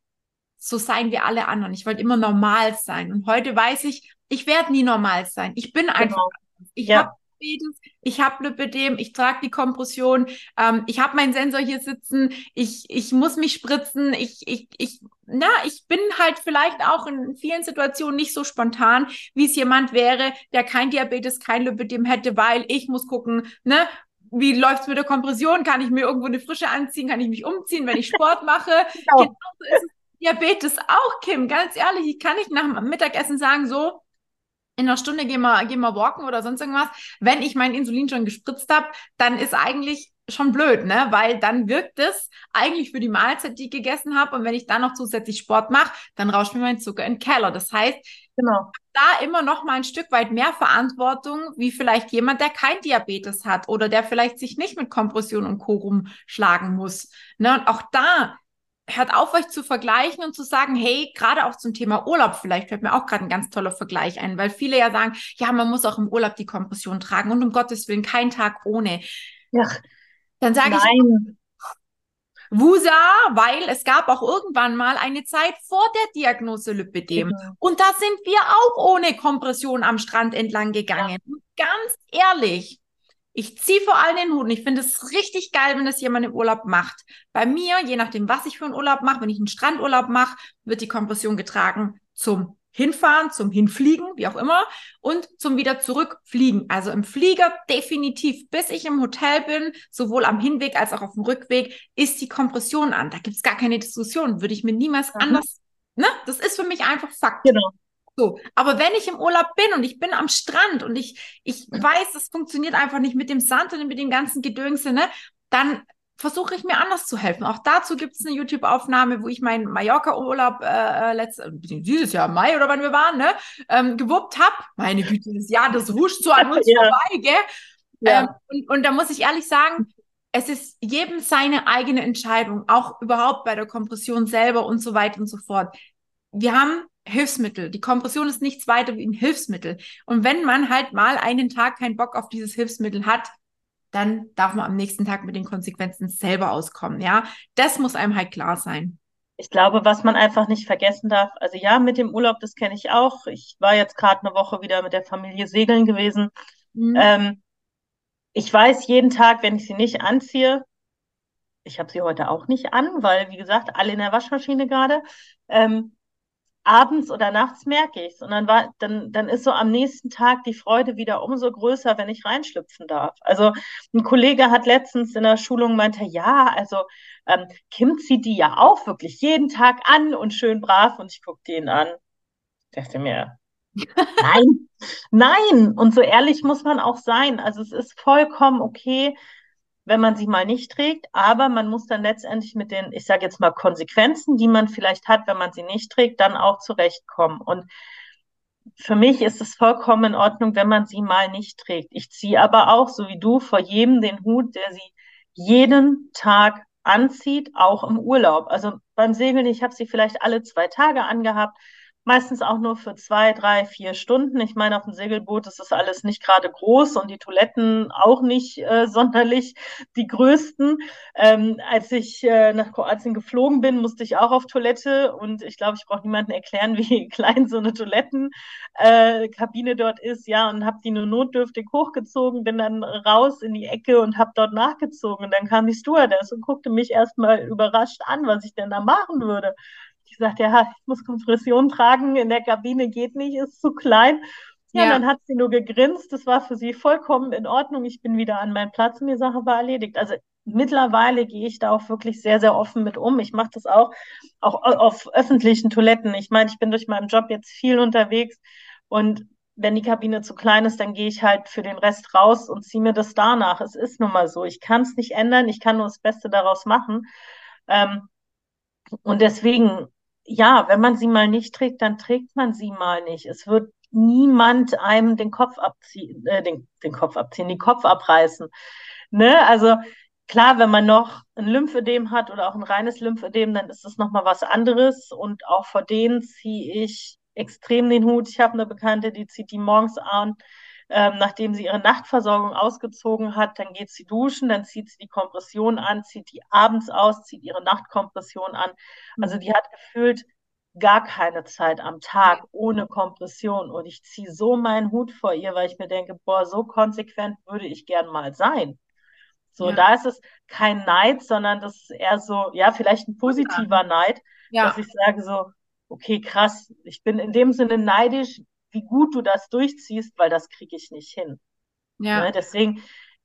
so sein wie alle anderen. Ich wollte immer normal sein. Und heute weiß ich, ich werde nie normal sein. Ich bin einfach. Genau. Ich ja. habe Diabetes, ich habe Lipidem, ich trage die Kompression, ähm, ich habe meinen Sensor hier sitzen, ich, ich muss mich spritzen, ich, ich, ich, na, ich bin halt vielleicht auch in vielen Situationen nicht so spontan, wie es jemand wäre, der kein Diabetes, kein Lipidem hätte, weil ich muss gucken, ne, wie läuft's mit der Kompression? Kann ich mir irgendwo eine Frische anziehen? Kann ich mich umziehen, wenn ich Sport mache? genau. Genauso ist es Diabetes auch, Kim. Ganz ehrlich, ich kann nicht nach dem Mittagessen sagen, so, in einer Stunde gehen wir, gehen wir walken oder sonst irgendwas. Wenn ich mein Insulin schon gespritzt habe, dann ist eigentlich schon blöd, ne? Weil dann wirkt es eigentlich für die Mahlzeit, die ich gegessen habe. Und wenn ich dann noch zusätzlich Sport mache, dann rauscht mir mein Zucker in den Keller. Das heißt, genau. da immer noch mal ein Stück weit mehr Verantwortung, wie vielleicht jemand, der kein Diabetes hat oder der vielleicht sich nicht mit Kompression und Co. rumschlagen muss. Ne? Und auch da hört auf, euch zu vergleichen und zu sagen, hey, gerade auch zum Thema Urlaub, vielleicht fällt mir auch gerade ein ganz toller Vergleich ein, weil viele ja sagen, ja, man muss auch im Urlaub die Kompression tragen und um Gottes Willen kein Tag ohne. Ja. Dann sage ich, Wusa, weil es gab auch irgendwann mal eine Zeit vor der Diagnose Lipidem. Mhm. Und da sind wir auch ohne Kompression am Strand entlang gegangen. Ja. Ganz ehrlich, ich ziehe vor allem den Hut und ich finde es richtig geil, wenn das jemand im Urlaub macht. Bei mir, je nachdem, was ich für einen Urlaub mache, wenn ich einen Strandurlaub mache, wird die Kompression getragen zum Hinfahren, zum Hinfliegen, wie auch immer, und zum wieder zurückfliegen. Also im Flieger definitiv, bis ich im Hotel bin, sowohl am Hinweg als auch auf dem Rückweg, ist die Kompression an. Da gibt es gar keine Diskussion. Würde ich mir niemals mhm. anders. Ne? Das ist für mich einfach Fakt. Genau. So, aber wenn ich im Urlaub bin und ich bin am Strand und ich, ich weiß, das funktioniert einfach nicht mit dem Sand und mit dem ganzen Gedönse, ne, dann versuche ich mir anders zu helfen. Auch dazu gibt es eine YouTube-Aufnahme, wo ich meinen Mallorca-Urlaub äh, äh letztes, dieses Jahr Mai oder wann wir waren, ne, ähm, gewuppt habe. Meine Güte, das Jahr, das huscht so an uns ja. vorbei, gell? Ja. Ähm, und, und da muss ich ehrlich sagen, es ist jedem seine eigene Entscheidung, auch überhaupt bei der Kompression selber und so weiter und so fort. Wir haben Hilfsmittel. Die Kompression ist nichts weiter wie ein Hilfsmittel. Und wenn man halt mal einen Tag keinen Bock auf dieses Hilfsmittel hat, dann darf man am nächsten Tag mit den Konsequenzen selber auskommen. Ja, das muss einem halt klar sein. Ich glaube, was man einfach nicht vergessen darf, also ja, mit dem Urlaub, das kenne ich auch. Ich war jetzt gerade eine Woche wieder mit der Familie segeln gewesen. Mhm. Ähm, ich weiß jeden Tag, wenn ich sie nicht anziehe, ich habe sie heute auch nicht an, weil, wie gesagt, alle in der Waschmaschine gerade. Ähm, abends oder nachts merke ich es. Und dann war, dann, dann ist so am nächsten Tag die Freude wieder umso größer, wenn ich reinschlüpfen darf. Also ein Kollege hat letztens in der Schulung meinte, ja, also ähm, Kim zieht die ja auch wirklich jeden Tag an und schön brav und ich gucke den an. Ich dachte mir, nein, nein. Und so ehrlich muss man auch sein. Also es ist vollkommen okay, wenn man sie mal nicht trägt, aber man muss dann letztendlich mit den, ich sage jetzt mal, Konsequenzen, die man vielleicht hat, wenn man sie nicht trägt, dann auch zurechtkommen. Und für mich ist es vollkommen in Ordnung, wenn man sie mal nicht trägt. Ich ziehe aber auch, so wie du, vor jedem den Hut, der sie jeden Tag anzieht, auch im Urlaub. Also beim Segeln, ich habe sie vielleicht alle zwei Tage angehabt meistens auch nur für zwei, drei, vier Stunden. Ich meine, auf dem Segelboot ist das alles nicht gerade groß und die Toiletten auch nicht äh, sonderlich die größten. Ähm, als ich äh, nach Kroatien geflogen bin, musste ich auch auf Toilette und ich glaube, ich brauche niemandem erklären, wie klein so eine Toilettenkabine äh, dort ist. Ja, und habe die nur notdürftig hochgezogen, bin dann raus in die Ecke und habe dort nachgezogen. Und dann kam die Stewardess und guckte mich erstmal überrascht an, was ich denn da machen würde die sagt, ja, ich muss Kompression tragen, in der Kabine geht nicht, ist zu klein. Ja, ja. dann hat sie nur gegrinst, das war für sie vollkommen in Ordnung. Ich bin wieder an meinen Platz und die Sache war erledigt. Also mittlerweile gehe ich da auch wirklich sehr, sehr offen mit um. Ich mache das auch, auch auf öffentlichen Toiletten. Ich meine, ich bin durch meinen Job jetzt viel unterwegs und wenn die Kabine zu klein ist, dann gehe ich halt für den Rest raus und ziehe mir das danach. Es ist nun mal so. Ich kann es nicht ändern. Ich kann nur das Beste daraus machen. Ähm, und deswegen ja, wenn man sie mal nicht trägt, dann trägt man sie mal nicht. Es wird niemand einem den Kopf abziehen, äh, den, den Kopf abziehen, den Kopf abreißen. Ne? Also klar, wenn man noch ein Lymphödem hat oder auch ein reines Lymphödem, dann ist das nochmal was anderes. Und auch vor denen ziehe ich extrem den Hut. Ich habe eine Bekannte, die zieht die morgens an, ähm, nachdem sie ihre Nachtversorgung ausgezogen hat, dann geht sie duschen, dann zieht sie die Kompression an, zieht die abends aus, zieht ihre Nachtkompression an. Also die hat gefühlt gar keine Zeit am Tag ohne Kompression. Und ich ziehe so meinen Hut vor ihr, weil ich mir denke, boah, so konsequent würde ich gern mal sein. So, ja. da ist es kein Neid, sondern das ist eher so, ja, vielleicht ein positiver Neid, ja. dass ich sage so, okay, krass, ich bin in dem Sinne neidisch, wie gut du das durchziehst, weil das kriege ich nicht hin. Ja. Ne? Deswegen,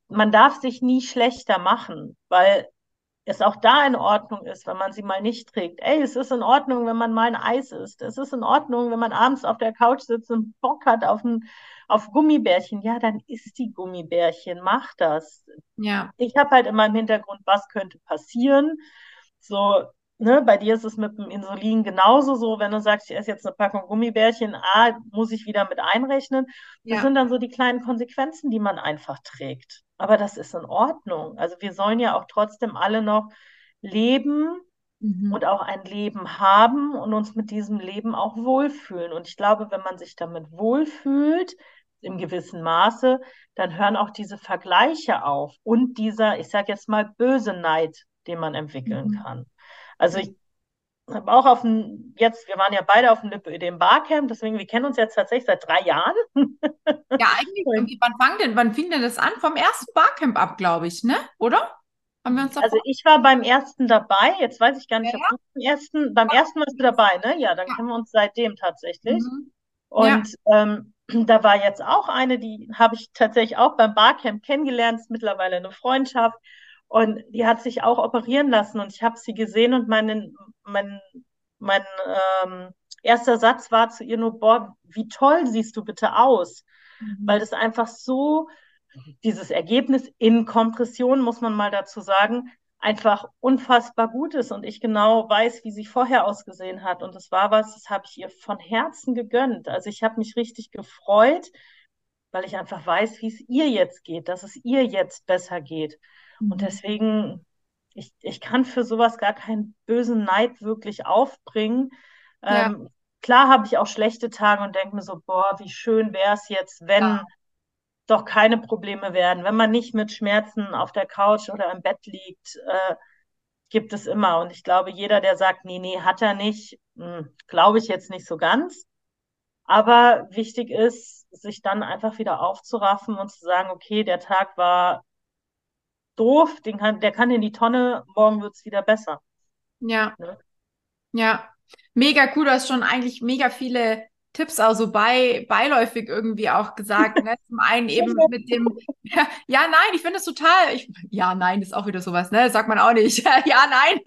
man darf sich nie schlechter machen, weil es auch da in Ordnung ist, wenn man sie mal nicht trägt. Ey, es ist in Ordnung, wenn man mal ein Eis isst. Es ist in Ordnung, wenn man abends auf der Couch sitzt und Bock hat auf ein auf Gummibärchen. Ja, dann isst die Gummibärchen, mach das. Ja. Ich habe halt immer im Hintergrund, was könnte passieren. So, ne, bei dir ist es mit dem Insulin genauso so, wenn du sagst, ich esse jetzt eine Packung Gummibärchen, A, muss ich wieder mit einrechnen. Das ja. sind dann so die kleinen Konsequenzen, die man einfach trägt. Aber das ist in Ordnung. Also wir sollen ja auch trotzdem alle noch leben mhm. und auch ein Leben haben und uns mit diesem Leben auch wohlfühlen. Und ich glaube, wenn man sich damit wohlfühlt, im gewissen Maße, dann hören auch diese Vergleiche auf und dieser, ich sage jetzt mal, böse Neid, den man entwickeln mhm. kann. Also ich habe auch auf dem, jetzt, wir waren ja beide auf dem Lipödem Barcamp, deswegen, wir kennen uns jetzt tatsächlich seit drei Jahren. Ja, eigentlich, wann fang denn, wann fing denn das an? Vom ersten Barcamp ab, glaube ich, ne? Oder? Haben wir uns also ich war beim ersten dabei, jetzt weiß ich gar nicht, ja, ob du beim ersten, beim ersten warst du dabei, ne? Ja, dann ja. kennen wir uns seitdem tatsächlich. Mhm. Und ja. ähm, da war jetzt auch eine, die habe ich tatsächlich auch beim Barcamp kennengelernt, ist mittlerweile eine Freundschaft. Und die hat sich auch operieren lassen und ich habe sie gesehen und mein, mein, mein ähm, erster Satz war zu ihr nur, boah, wie toll siehst du bitte aus? Mhm. Weil das einfach so, dieses Ergebnis in Kompression, muss man mal dazu sagen, einfach unfassbar gut ist und ich genau weiß, wie sie vorher ausgesehen hat. Und das war was, das habe ich ihr von Herzen gegönnt. Also ich habe mich richtig gefreut, weil ich einfach weiß, wie es ihr jetzt geht, dass es ihr jetzt besser geht. Und mhm. deswegen, ich, ich kann für sowas gar keinen bösen Neid wirklich aufbringen. Ja. Ähm, klar habe ich auch schlechte Tage und denke mir so, boah, wie schön wäre es jetzt, wenn ja. doch keine Probleme werden, wenn man nicht mit Schmerzen auf der Couch oder im Bett liegt, äh, gibt es immer. Und ich glaube, jeder, der sagt, nee, nee, hat er nicht, hm, glaube ich jetzt nicht so ganz. Aber wichtig ist, sich dann einfach wieder aufzuraffen und zu sagen, okay, der Tag war doof, den kann, der kann in die Tonne, morgen wird es wieder besser. Ja. Ne? Ja. Mega cool, du hast schon eigentlich mega viele Tipps also bei, beiläufig irgendwie auch gesagt. Ne? Zum einen eben mit dem, ja, ja nein, ich finde es total, ich, ja, nein, ist auch wieder sowas, ne? Sagt man auch nicht. ja, nein.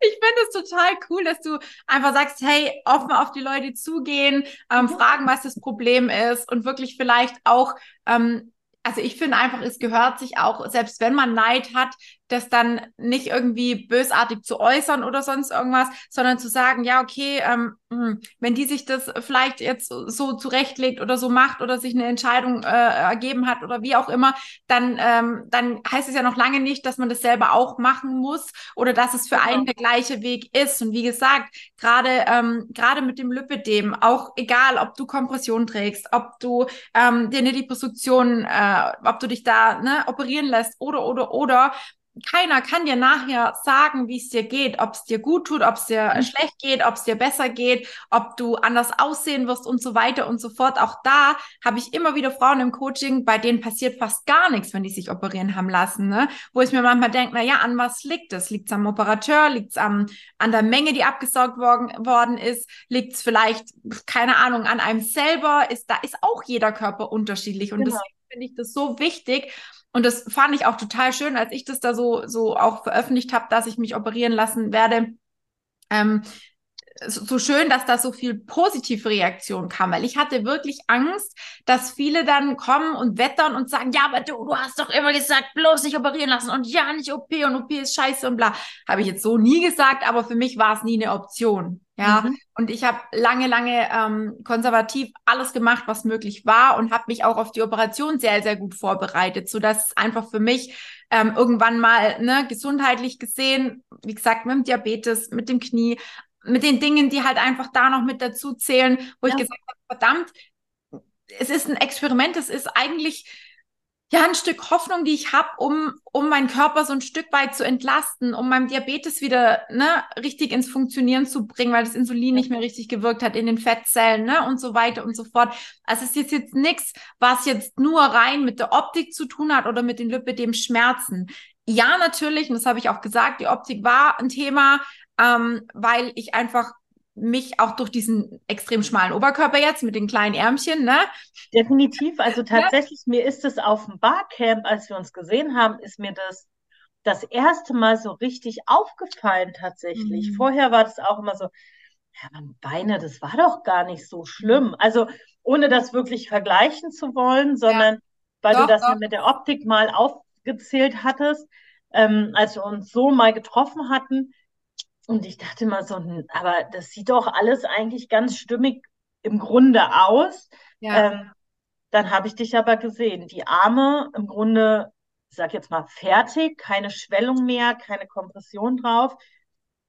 ich finde es total cool, dass du einfach sagst, hey, offen auf die Leute zugehen, ähm, fragen, was das Problem ist und wirklich vielleicht auch ähm, also ich finde einfach, es gehört sich auch, selbst wenn man Neid hat, das dann nicht irgendwie bösartig zu äußern oder sonst irgendwas, sondern zu sagen, ja, okay, ähm, hm, wenn die sich das vielleicht jetzt so zurechtlegt oder so macht oder sich eine Entscheidung äh, ergeben hat oder wie auch immer, dann, ähm, dann heißt es ja noch lange nicht, dass man das selber auch machen muss oder dass es für genau. einen der gleiche Weg ist. Und wie gesagt, gerade ähm, gerade mit dem Lipidem, auch egal, ob du Kompression trägst, ob du ähm, dir eine Liposuktion, äh, ob du dich da ne, operieren lässt oder oder oder keiner kann dir nachher sagen, wie es dir geht, ob es dir gut tut, ob es dir mhm. schlecht geht, ob es dir besser geht, ob du anders aussehen wirst und so weiter und so fort. Auch da habe ich immer wieder Frauen im Coaching, bei denen passiert fast gar nichts, wenn die sich operieren haben lassen, ne? Wo ich mir manchmal denke, na ja, an was liegt es? Liegt es am Operateur? Liegt es an der Menge, die abgesaugt worden, worden ist? Liegt es vielleicht, keine Ahnung, an einem selber? Ist da ist auch jeder Körper unterschiedlich und genau. deswegen finde ich das so wichtig und das fand ich auch total schön, als ich das da so, so auch veröffentlicht habe, dass ich mich operieren lassen werde. Ähm, so, schön, dass da so viel positive Reaktion kam, weil ich hatte wirklich Angst, dass viele dann kommen und wettern und sagen, ja, aber du, du hast doch immer gesagt, bloß nicht operieren lassen und ja, nicht OP und OP ist scheiße und bla. Habe ich jetzt so nie gesagt, aber für mich war es nie eine Option. Ja, mhm. und ich habe lange, lange ähm, konservativ alles gemacht, was möglich war und habe mich auch auf die Operation sehr, sehr gut vorbereitet, so dass es einfach für mich ähm, irgendwann mal ne, gesundheitlich gesehen, wie gesagt, mit dem Diabetes, mit dem Knie, mit den Dingen, die halt einfach da noch mit dazu zählen, wo ja. ich gesagt habe, verdammt, es ist ein Experiment, es ist eigentlich ja ein Stück Hoffnung, die ich habe, um, um meinen Körper so ein Stück weit zu entlasten, um meinem Diabetes wieder ne, richtig ins Funktionieren zu bringen, weil das Insulin nicht mehr richtig gewirkt hat in den Fettzellen ne, und so weiter und so fort. Also es ist jetzt nichts, was jetzt nur rein mit der Optik zu tun hat oder mit den Lipidem-Schmerzen. Ja, natürlich, und das habe ich auch gesagt, die Optik war ein Thema, ähm, weil ich einfach mich auch durch diesen extrem schmalen Oberkörper jetzt mit den kleinen Ärmchen, ne? Definitiv. Also tatsächlich, ja. mir ist es auf dem Barcamp, als wir uns gesehen haben, ist mir das das erste Mal so richtig aufgefallen tatsächlich. Mhm. Vorher war das auch immer so, ja, meine Beine, das war doch gar nicht so schlimm. Also ohne das wirklich vergleichen zu wollen, sondern ja. weil doch, du das doch. mit der Optik mal aufgezählt hattest, ähm, als wir uns so mal getroffen hatten, und ich dachte mal so, aber das sieht doch alles eigentlich ganz stimmig im Grunde aus. Ja. Ähm, dann habe ich dich aber gesehen. Die Arme im Grunde, ich sag jetzt mal, fertig, keine Schwellung mehr, keine Kompression drauf.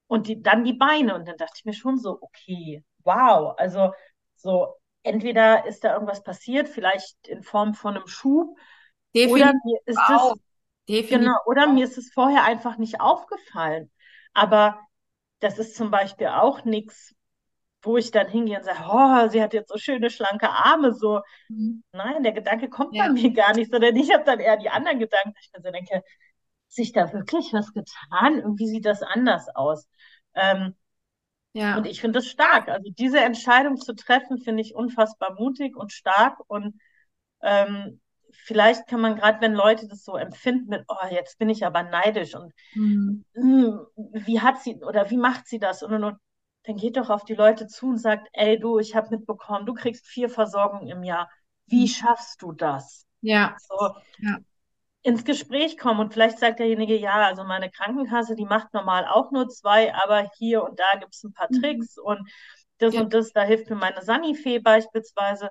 Und die, dann die Beine. Und dann dachte ich mir schon so, okay, wow. Also so, entweder ist da irgendwas passiert, vielleicht in Form von einem Schub. Definitiv oder mir ist wow. es, genau, oder mir ist es vorher einfach nicht aufgefallen. Aber das ist zum Beispiel auch nichts, wo ich dann hingehe und sage, oh, sie hat jetzt so schöne, schlanke Arme. So, mhm. nein, der Gedanke kommt ja. bei mir gar nicht, sondern ich habe dann eher die anderen Gedanken, ich mir so denke, sich da wirklich was getan? Irgendwie sieht das anders aus. Ähm, ja. Und ich finde das stark. Also diese Entscheidung zu treffen, finde ich unfassbar mutig und stark. Und ähm, vielleicht kann man gerade, wenn Leute das so empfinden mit, oh, jetzt bin ich aber neidisch und mhm. mh, hm, wie hat sie oder wie macht sie das und, und, und dann geht doch auf die Leute zu und sagt, ey du, ich habe mitbekommen, du kriegst vier Versorgungen im Jahr. Wie mhm. schaffst du das? Ja. So, ja. Ins Gespräch kommen und vielleicht sagt derjenige, ja, also meine Krankenkasse, die macht normal auch nur zwei, aber hier und da gibt es ein paar mhm. Tricks und das ja. und das, da hilft mir meine Sanifee beispielsweise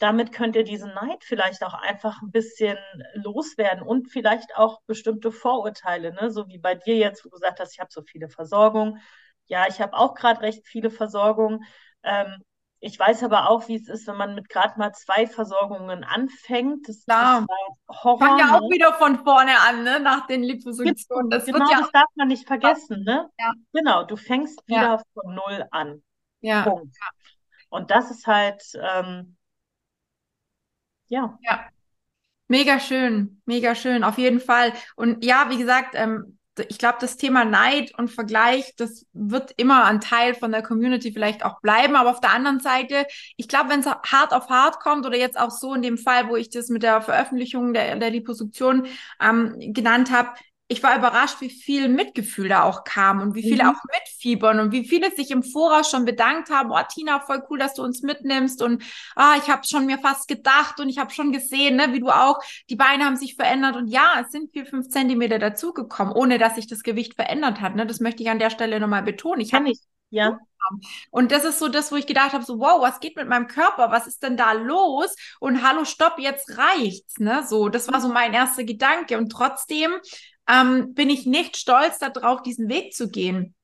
damit könnt ihr diesen Neid vielleicht auch einfach ein bisschen loswerden und vielleicht auch bestimmte Vorurteile, ne? so wie bei dir jetzt, wo du gesagt hast, ich habe so viele Versorgungen. Ja, ich habe auch gerade recht viele Versorgungen. Ähm, ich weiß aber auch, wie es ist, wenn man mit gerade mal zwei Versorgungen anfängt. Das Klar. ist Horror. Fang ja auch ne? wieder von vorne an, ne? nach den Liposuktionen. Das genau, ja das darf man nicht vergessen. Ne? Ja. Genau, du fängst wieder ja. von Null an. Ja. Punkt. Und das ist halt, ähm, ja. Ja. Mega schön, mega schön, auf jeden Fall. Und ja, wie gesagt, ähm, ich glaube, das Thema Neid und Vergleich, das wird immer ein Teil von der Community vielleicht auch bleiben. Aber auf der anderen Seite, ich glaube, wenn es hart auf hart kommt oder jetzt auch so in dem Fall, wo ich das mit der Veröffentlichung der, der Liposuktion ähm, genannt habe, ich war überrascht, wie viel Mitgefühl da auch kam und wie viele mhm. auch mitfiebern und wie viele sich im Voraus schon bedankt haben. Oh, Tina, voll cool, dass du uns mitnimmst und ah, ich habe schon mir fast gedacht und ich habe schon gesehen, ne, wie du auch, die Beine haben sich verändert und ja, es sind vier, fünf Zentimeter dazugekommen, ohne dass sich das Gewicht verändert hat. Ne? Das möchte ich an der Stelle nochmal betonen. Ich habe ja. Und das ist so das, wo ich gedacht habe, so, wow, was geht mit meinem Körper? Was ist denn da los? Und hallo, stopp, jetzt reicht's, ne? So, das war so mein erster Gedanke. Und trotzdem ähm, bin ich nicht stolz darauf, diesen Weg zu gehen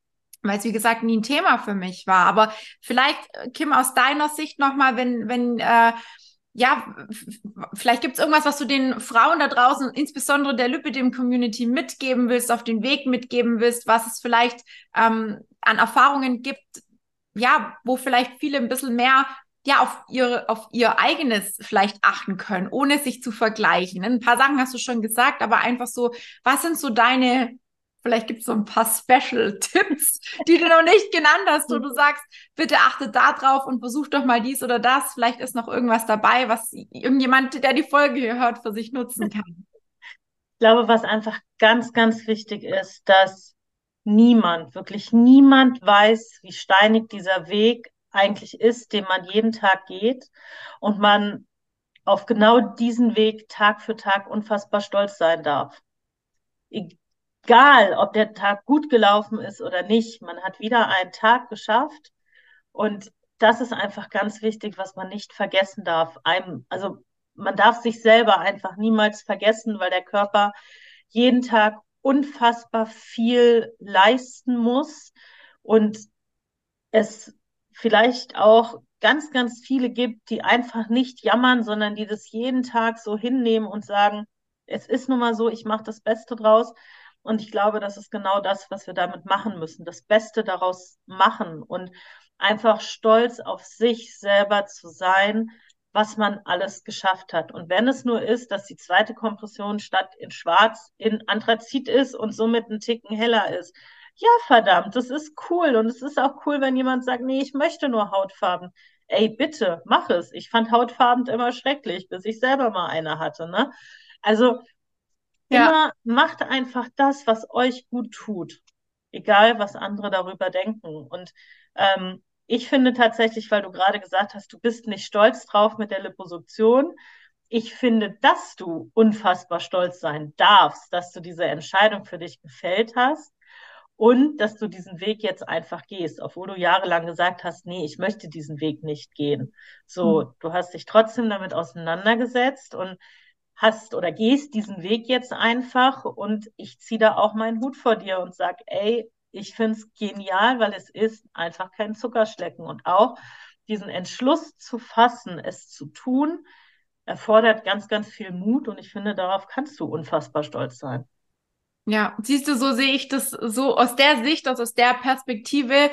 weil es wie gesagt nie ein Thema für mich war. Aber vielleicht, äh, Kim, aus deiner Sicht nochmal, wenn, wenn, äh, ja, vielleicht gibt es irgendwas, was du den Frauen da draußen, insbesondere der Lipidem-Community mitgeben willst, auf den Weg mitgeben willst, was es vielleicht ähm, an Erfahrungen gibt, ja, wo vielleicht viele ein bisschen mehr ja, auf ihr, auf ihr eigenes vielleicht achten können, ohne sich zu vergleichen. Ein paar Sachen hast du schon gesagt, aber einfach so, was sind so deine, vielleicht gibt es so ein paar Special-Tipps, die du noch nicht genannt hast, wo du sagst, bitte achte da drauf und versuch doch mal dies oder das. Vielleicht ist noch irgendwas dabei, was irgendjemand, der die Folge hier hört, für sich nutzen kann. Ich glaube, was einfach ganz, ganz wichtig ist, dass niemand, wirklich niemand weiß, wie steinig dieser Weg eigentlich ist, den man jeden Tag geht und man auf genau diesen Weg Tag für Tag unfassbar stolz sein darf. Egal, ob der Tag gut gelaufen ist oder nicht, man hat wieder einen Tag geschafft und das ist einfach ganz wichtig, was man nicht vergessen darf. Einem, also man darf sich selber einfach niemals vergessen, weil der Körper jeden Tag unfassbar viel leisten muss und es vielleicht auch ganz, ganz viele gibt, die einfach nicht jammern, sondern die das jeden Tag so hinnehmen und sagen, es ist nun mal so, ich mache das Beste draus. Und ich glaube, das ist genau das, was wir damit machen müssen, das Beste daraus machen und einfach stolz auf sich selber zu sein, was man alles geschafft hat. Und wenn es nur ist, dass die zweite Kompression statt in Schwarz in Anthrazit ist und somit ein Ticken heller ist, ja, verdammt, das ist cool. Und es ist auch cool, wenn jemand sagt, nee, ich möchte nur Hautfarben. Ey, bitte, mach es. Ich fand Hautfarben immer schrecklich, bis ich selber mal eine hatte. Ne? Also ja. immer macht einfach das, was euch gut tut. Egal, was andere darüber denken. Und ähm, ich finde tatsächlich, weil du gerade gesagt hast, du bist nicht stolz drauf mit der Liposuktion. Ich finde, dass du unfassbar stolz sein darfst, dass du diese Entscheidung für dich gefällt hast und dass du diesen Weg jetzt einfach gehst, obwohl du jahrelang gesagt hast, nee, ich möchte diesen Weg nicht gehen. So, mhm. du hast dich trotzdem damit auseinandergesetzt und hast oder gehst diesen Weg jetzt einfach und ich ziehe da auch meinen Hut vor dir und sag, ey, ich finde es genial, weil es ist einfach kein Zuckerschlecken und auch diesen Entschluss zu fassen, es zu tun, erfordert ganz, ganz viel Mut und ich finde, darauf kannst du unfassbar stolz sein. Ja, siehst du, so sehe ich das so aus der Sicht, also aus der Perspektive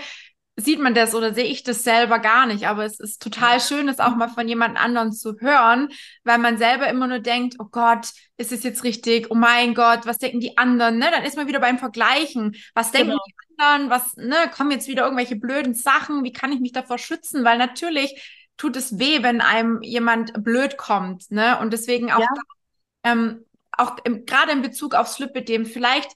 sieht man das oder sehe ich das selber gar nicht. Aber es ist total schön, das auch mal von jemand anderen zu hören, weil man selber immer nur denkt, oh Gott, ist es jetzt richtig? Oh mein Gott, was denken die anderen? Ne? Dann ist man wieder beim Vergleichen. Was denken genau. die anderen? Was, ne, kommen jetzt wieder irgendwelche blöden Sachen? Wie kann ich mich davor schützen? Weil natürlich tut es weh, wenn einem jemand blöd kommt, ne? Und deswegen auch ja. da, ähm, auch im, gerade in Bezug aufs Lipidem, vielleicht,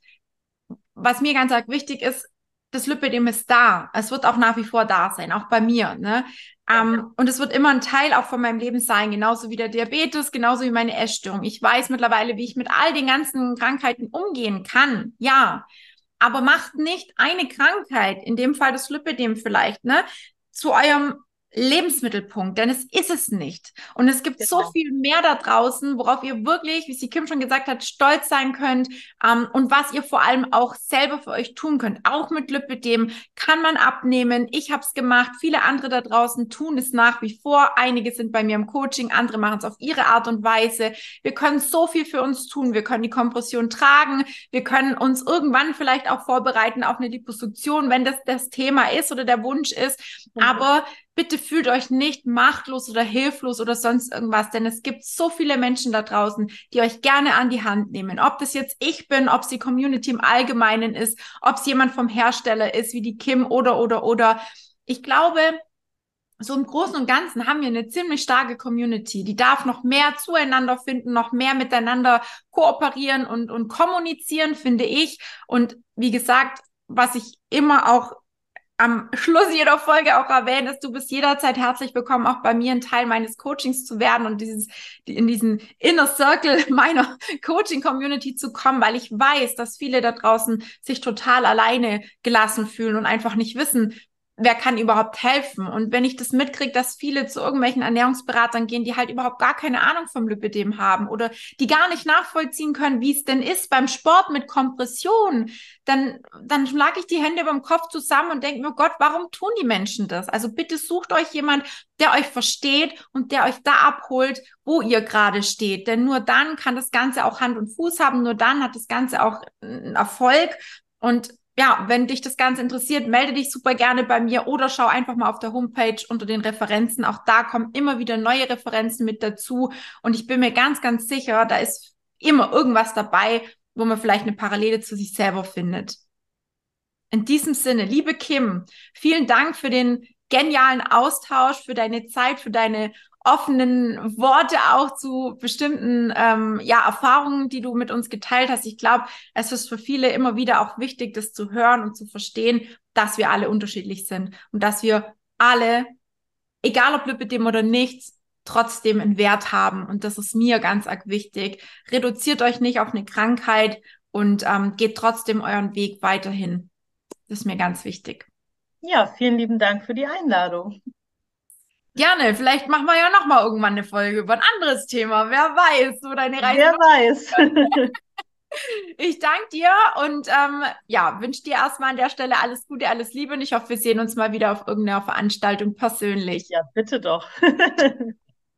was mir ganz wichtig ist, das Lipidem ist da. Es wird auch nach wie vor da sein, auch bei mir. Ne? Ähm, und es wird immer ein Teil auch von meinem Leben sein, genauso wie der Diabetes, genauso wie meine Essstörung. Ich weiß mittlerweile, wie ich mit all den ganzen Krankheiten umgehen kann. Ja. Aber macht nicht eine Krankheit, in dem Fall das Lipidem vielleicht, ne, zu eurem Lebensmittelpunkt, denn es ist es nicht. Und es gibt genau. so viel mehr da draußen, worauf ihr wirklich, wie sie Kim schon gesagt hat, stolz sein könnt ähm, und was ihr vor allem auch selber für euch tun könnt. Auch mit Lipidem kann man abnehmen. Ich habe es gemacht. Viele andere da draußen tun es nach wie vor. Einige sind bei mir im Coaching, andere machen es auf ihre Art und Weise. Wir können so viel für uns tun. Wir können die Kompression tragen. Wir können uns irgendwann vielleicht auch vorbereiten auf eine Liposuktion, wenn das das Thema ist oder der Wunsch ist. Mhm. Aber bitte fühlt euch nicht machtlos oder hilflos oder sonst irgendwas, denn es gibt so viele Menschen da draußen, die euch gerne an die Hand nehmen. Ob das jetzt ich bin, ob es die Community im Allgemeinen ist, ob es jemand vom Hersteller ist, wie die Kim oder, oder, oder. Ich glaube, so im Großen und Ganzen haben wir eine ziemlich starke Community. Die darf noch mehr zueinander finden, noch mehr miteinander kooperieren und, und kommunizieren, finde ich. Und wie gesagt, was ich immer auch am Schluss jeder Folge auch erwähne, ist, du bist jederzeit herzlich willkommen, auch bei mir ein Teil meines Coachings zu werden und dieses, in diesen Inner Circle meiner Coaching-Community zu kommen, weil ich weiß, dass viele da draußen sich total alleine gelassen fühlen und einfach nicht wissen, wer kann überhaupt helfen? Und wenn ich das mitkriege, dass viele zu irgendwelchen Ernährungsberatern gehen, die halt überhaupt gar keine Ahnung vom Lipidem haben oder die gar nicht nachvollziehen können, wie es denn ist beim Sport mit Kompression, dann, dann schlag ich die Hände beim Kopf zusammen und denke mir, Gott, warum tun die Menschen das? Also bitte sucht euch jemand, der euch versteht und der euch da abholt, wo ihr gerade steht. Denn nur dann kann das Ganze auch Hand und Fuß haben, nur dann hat das Ganze auch einen Erfolg. Und ja, wenn dich das Ganze interessiert, melde dich super gerne bei mir oder schau einfach mal auf der Homepage unter den Referenzen. Auch da kommen immer wieder neue Referenzen mit dazu. Und ich bin mir ganz, ganz sicher, da ist immer irgendwas dabei, wo man vielleicht eine Parallele zu sich selber findet. In diesem Sinne, liebe Kim, vielen Dank für den genialen Austausch, für deine Zeit, für deine offenen Worte auch zu bestimmten ähm, ja, Erfahrungen, die du mit uns geteilt hast. Ich glaube, es ist für viele immer wieder auch wichtig, das zu hören und zu verstehen, dass wir alle unterschiedlich sind und dass wir alle, egal ob Lipidem oder nichts, trotzdem einen Wert haben. Und das ist mir ganz arg wichtig. Reduziert euch nicht auf eine Krankheit und ähm, geht trotzdem euren Weg weiterhin. Das ist mir ganz wichtig. Ja, vielen lieben Dank für die Einladung. Gerne, vielleicht machen wir ja noch mal irgendwann eine Folge über ein anderes Thema. Wer weiß, wo deine Reise. Wer weiß. ich danke dir und ähm, ja, wünsche dir erstmal an der Stelle alles Gute, alles Liebe und ich hoffe, wir sehen uns mal wieder auf irgendeiner Veranstaltung persönlich. Ja, bitte doch.